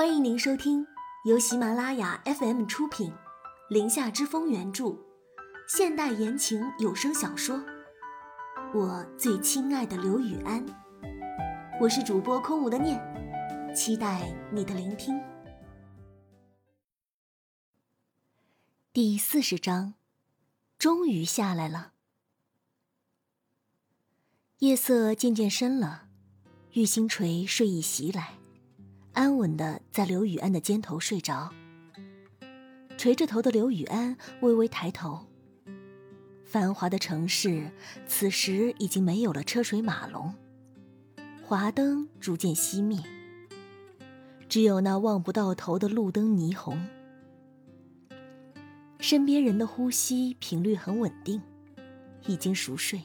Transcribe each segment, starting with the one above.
欢迎您收听由喜马拉雅 FM 出品，《林下之风》原著，现代言情有声小说《我最亲爱的刘雨安》。我是主播空无的念，期待你的聆听。第四十章，终于下来了。夜色渐渐深了，玉星锤睡意袭来。安稳的在刘雨安的肩头睡着，垂着头的刘雨安微微抬头。繁华的城市此时已经没有了车水马龙，华灯逐渐熄灭，只有那望不到头的路灯霓虹。身边人的呼吸频率很稳定，已经熟睡。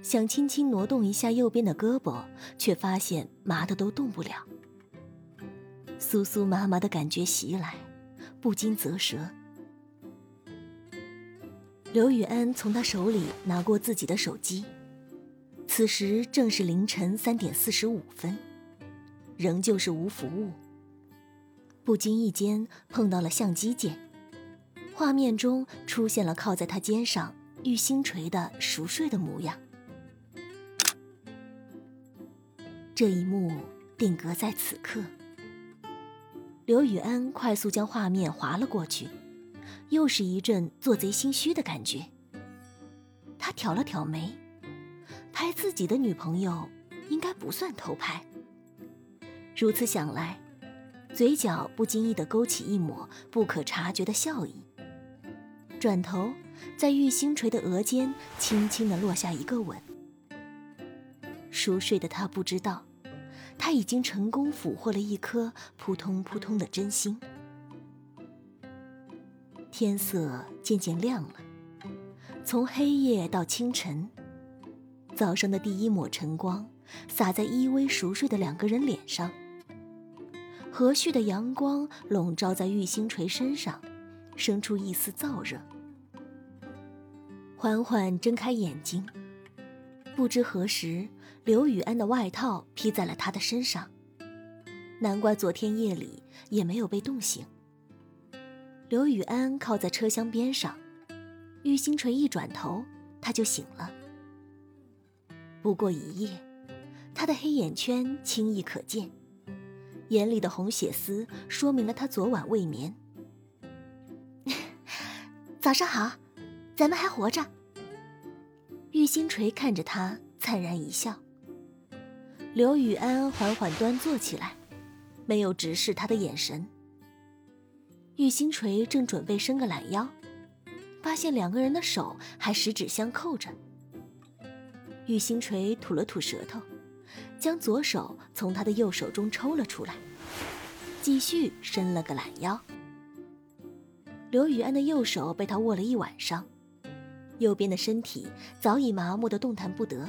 想轻轻挪动一下右边的胳膊，却发现麻的都动不了。酥酥麻麻的感觉袭来，不禁啧舌。刘雨安从他手里拿过自己的手机，此时正是凌晨三点四十五分，仍旧是无服务。不经意间碰到了相机键，画面中出现了靠在他肩上玉星锤的熟睡的模样。这一幕定格在此刻。刘雨安快速将画面划了过去，又是一阵做贼心虚的感觉。他挑了挑眉，拍自己的女朋友应该不算偷拍。如此想来，嘴角不经意的勾起一抹不可察觉的笑意。转头，在玉星锤的额间轻轻的落下一个吻。熟睡的他不知道。他已经成功俘获了一颗扑通扑通的真心。天色渐渐亮了，从黑夜到清晨，早上的第一抹晨光洒在依偎熟睡的两个人脸上。和煦的阳光笼罩在玉星锤身上，生出一丝燥热。缓缓睁开眼睛，不知何时。刘雨安的外套披在了他的身上，难怪昨天夜里也没有被冻醒。刘雨安靠在车厢边上，玉星锤一转头，他就醒了。不过一夜，他的黑眼圈轻易可见，眼里的红血丝说明了他昨晚未眠。早上好，咱们还活着。玉星锤看着他，灿然一笑。刘雨安缓缓端坐起来，没有直视他的眼神。玉星锤正准备伸个懒腰，发现两个人的手还十指相扣着。玉星锤吐了吐舌头，将左手从他的右手中抽了出来，继续伸了个懒腰。刘雨安的右手被他握了一晚上，右边的身体早已麻木的动弹不得。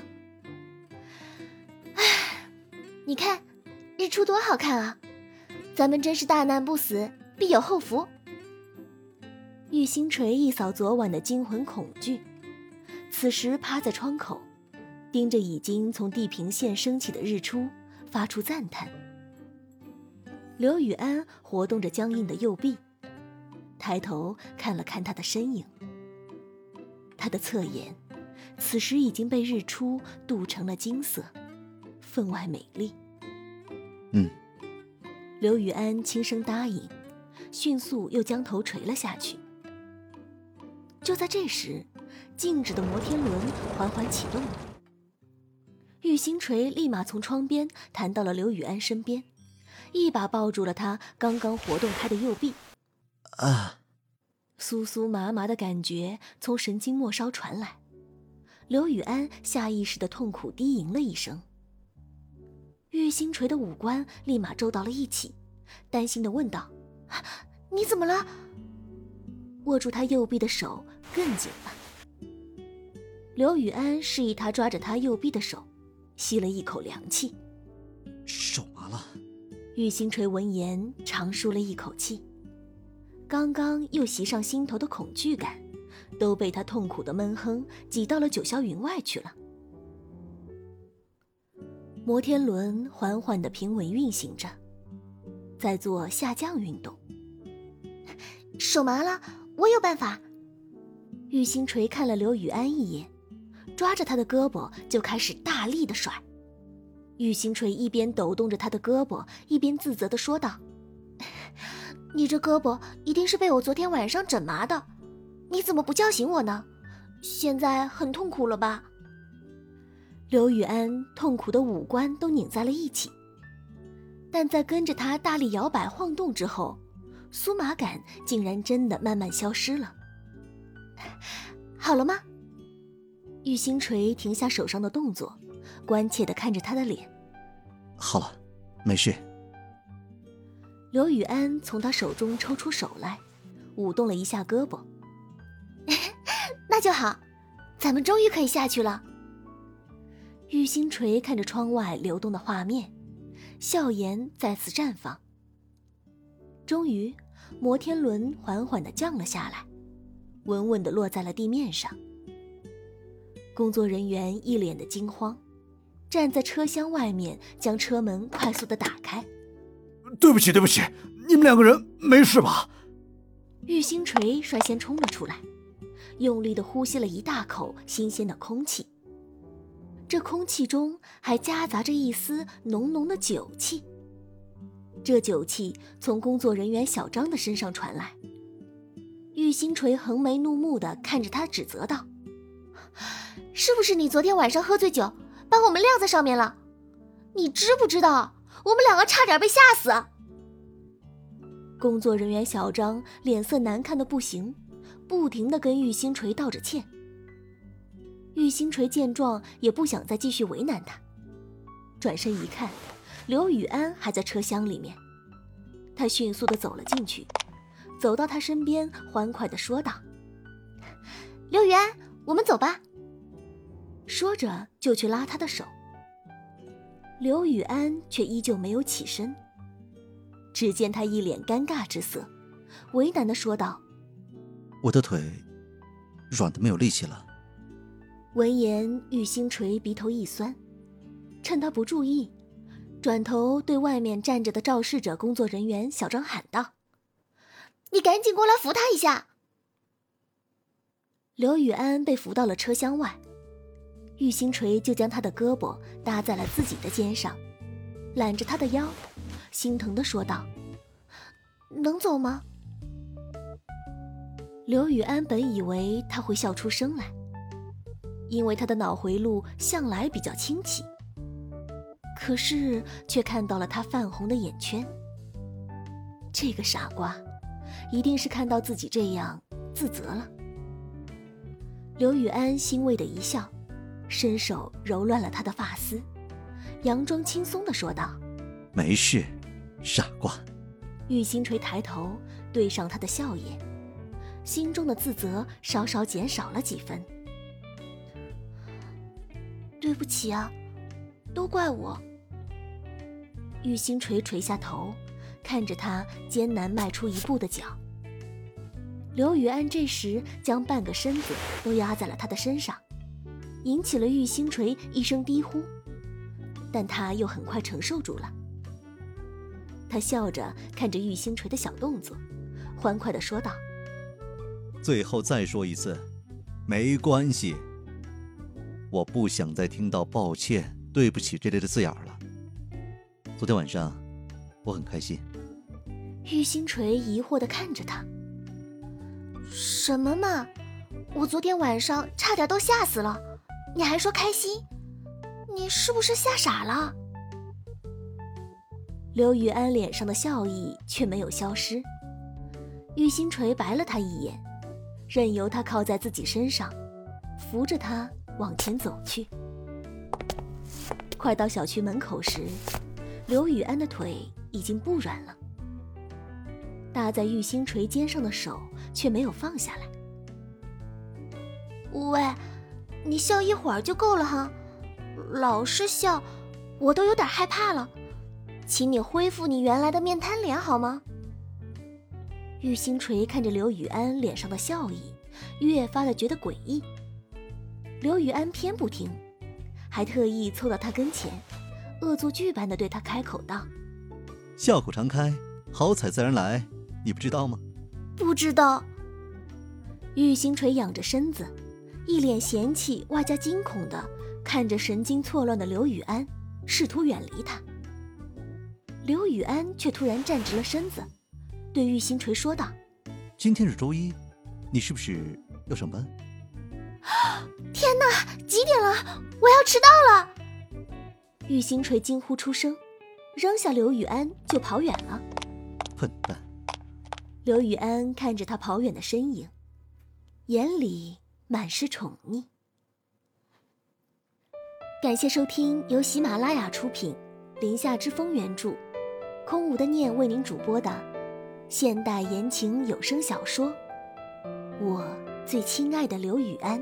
你看，日出多好看啊！咱们真是大难不死，必有后福。玉星锤一扫昨晚的惊魂恐惧，此时趴在窗口，盯着已经从地平线升起的日出，发出赞叹。刘雨安活动着僵硬的右臂，抬头看了看他的身影。他的侧颜，此时已经被日出镀成了金色。分外美丽。嗯，刘雨安轻声答应，迅速又将头垂了下去。就在这时，静止的摩天轮缓缓启动了。玉星锤立马从窗边弹到了刘雨安身边，一把抱住了他刚刚活动开的右臂。啊！酥酥麻麻的感觉从神经末梢传来，刘雨安下意识的痛苦低吟了一声。玉星锤的五官立马皱到了一起，担心的问道：“你怎么了？”握住他右臂的手更紧了。刘雨安示意他抓着他右臂的手，吸了一口凉气。手麻了。玉星锤闻言长舒了一口气，刚刚又袭上心头的恐惧感，都被他痛苦的闷哼挤到了九霄云外去了。摩天轮缓缓的平稳运行着，在做下降运动。手麻了，我有办法。玉星锤看了刘雨安一眼，抓着他的胳膊就开始大力的甩。玉星锤一边抖动着他的胳膊，一边自责的说道：“你这胳膊一定是被我昨天晚上整麻的，你怎么不叫醒我呢？现在很痛苦了吧？”刘雨安痛苦的五官都拧在了一起，但在跟着他大力摇摆晃动之后，酥麻感竟然真的慢慢消失了。好了吗？玉星锤停下手上的动作，关切的看着他的脸。好了，没事。刘雨安从他手中抽出手来，舞动了一下胳膊。那就好，咱们终于可以下去了。玉星锤看着窗外流动的画面，笑颜再次绽放。终于，摩天轮缓缓的降了下来。稳稳的落在了地面上。工作人员一脸的惊慌，站在车厢外面，将车门快速的打开。对不起，对不起，你们两个人没事吧？玉星锤率先冲了出来，用力的呼吸了一大口新鲜的空气。这空气中还夹杂着一丝浓浓的酒气。这酒气从工作人员小张的身上传来。玉星锤横眉怒目的看着他，指责道：“是不是你昨天晚上喝醉酒，把我们晾在上面了？你知不知道，我们两个差点被吓死？”工作人员小张脸色难看的不行，不停的跟玉星锤道着歉。玉星锤见状，也不想再继续为难他，转身一看，刘雨安还在车厢里面，他迅速的走了进去。走到他身边，欢快的说道：“刘雨安，我们走吧。”说着就去拉他的手。刘雨安却依旧没有起身。只见他一脸尴尬之色，为难的说道：“我的腿软的没有力气了。”闻言，玉星锤鼻头一酸，趁他不注意，转头对外面站着的肇事者工作人员小张喊道。你赶紧过来扶他一下。刘雨安被扶到了车厢外，玉星锤就将他的胳膊搭在了自己的肩上，揽着他的腰，心疼的说道：“能走吗？”刘雨安本以为他会笑出声来，因为他的脑回路向来比较清奇，可是却看到了他泛红的眼圈。这个傻瓜。一定是看到自己这样自责了。刘雨安欣慰的一笑，伸手揉乱了他的发丝，佯装轻松的说道：“没事，傻瓜。”玉星锤抬头对上他的笑颜，心中的自责稍稍减少了几分。对不起啊，都怪我。玉星锤垂下头，看着他艰难迈出一步的脚。刘雨安这时将半个身子都压在了他的身上，引起了玉星锤一声低呼，但他又很快承受住了。他笑着看着玉星锤的小动作，欢快地说道：“最后再说一次，没关系。我不想再听到抱歉、对不起这类的字眼了。昨天晚上，我很开心。”玉星锤疑惑地看着他。什么嘛！我昨天晚上差点都吓死了，你还说开心？你是不是吓傻了？刘雨安脸上的笑意却没有消失。玉星锤白了他一眼，任由他靠在自己身上，扶着他往前走去。快到小区门口时，刘雨安的腿已经不软了。搭在玉星锤肩上的手却没有放下来。喂，你笑一会儿就够了哈，老是笑，我都有点害怕了。请你恢复你原来的面瘫脸好吗？玉星锤看着刘雨安脸上的笑意，越发的觉得诡异。刘雨安偏不听，还特意凑到他跟前，恶作剧般的对他开口道：“笑口常开。”好彩自然来，你不知道吗？不知道。玉星锤仰着身子，一脸嫌弃外加惊恐的看着神经错乱的刘雨安，试图远离他。刘雨安却突然站直了身子，对玉星锤说道：“今天是周一，你是不是要上班？”天哪，几点了？我要迟到了！玉星锤惊呼出声，扔下刘雨安就跑远了。笨蛋！刘雨安看着他跑远的身影，眼里满是宠溺。感谢收听由喜马拉雅出品，林下之风原著，空无的念为您主播的现代言情有声小说《我最亲爱的刘雨安》。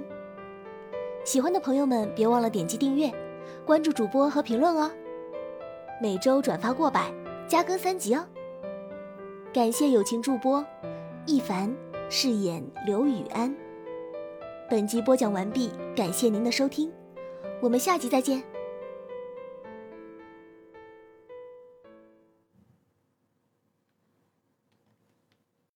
喜欢的朋友们别忘了点击订阅、关注主播和评论哦。每周转发过百，加更三集哦。感谢友情助播一凡饰演刘雨安。本集播讲完毕，感谢您的收听，我们下集再见。